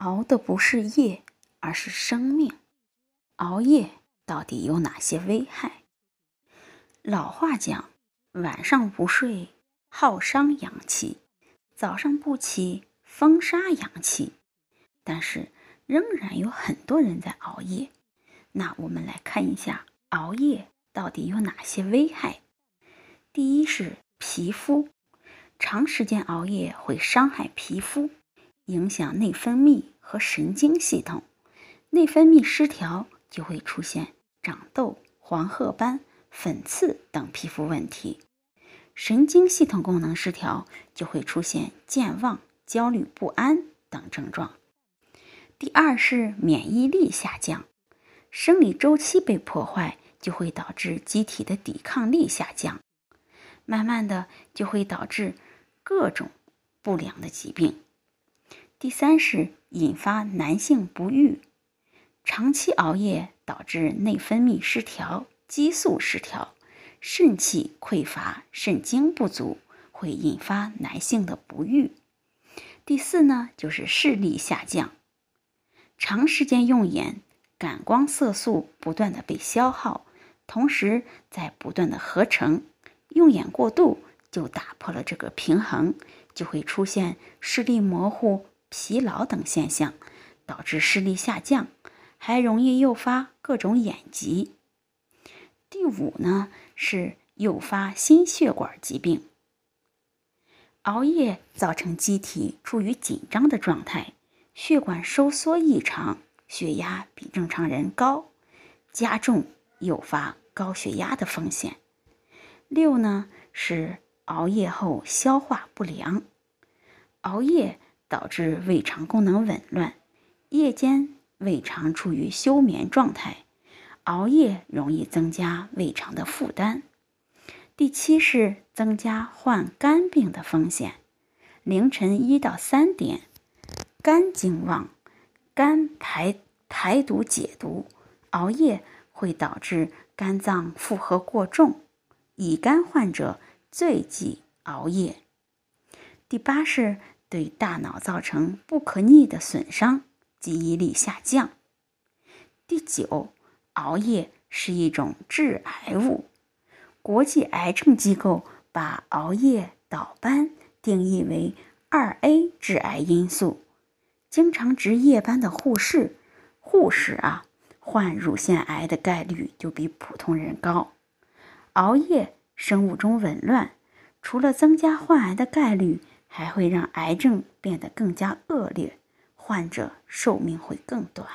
熬的不是夜，而是生命。熬夜到底有哪些危害？老话讲：“晚上不睡，耗伤阳气；早上不起，风杀阳气。”但是仍然有很多人在熬夜。那我们来看一下熬夜到底有哪些危害。第一是皮肤，长时间熬夜会伤害皮肤。影响内分泌和神经系统，内分泌失调就会出现长痘、黄褐斑、粉刺等皮肤问题；神经系统功能失调就会出现健忘、焦虑不安等症状。第二是免疫力下降，生理周期被破坏，就会导致机体的抵抗力下降，慢慢的就会导致各种不良的疾病。第三是引发男性不育，长期熬夜导致内分泌失调、激素失调、肾气匮乏、肾精不足，会引发男性的不育。第四呢，就是视力下降，长时间用眼，感光色素不断的被消耗，同时在不断的合成，用眼过度就打破了这个平衡，就会出现视力模糊。疲劳等现象导致视力下降，还容易诱发各种眼疾。第五呢是诱发心血管疾病。熬夜造成机体处于紧张的状态，血管收缩异常，血压比正常人高，加重诱发高血压的风险。六呢是熬夜后消化不良，熬夜。导致胃肠功能紊乱，夜间胃肠处于休眠状态，熬夜容易增加胃肠的负担。第七是增加患肝病的风险。凌晨一到三点，肝经旺，肝排排毒解毒，熬夜会导致肝脏负荷过重，乙肝患者最忌熬夜。第八是。对大脑造成不可逆的损伤，记忆力下降。第九，熬夜是一种致癌物。国际癌症机构把熬夜倒班定义为二 A 致癌因素。经常值夜班的护士，护士啊，患乳腺癌的概率就比普通人高。熬夜，生物钟紊乱，除了增加患癌的概率。还会让癌症变得更加恶劣，患者寿命会更短。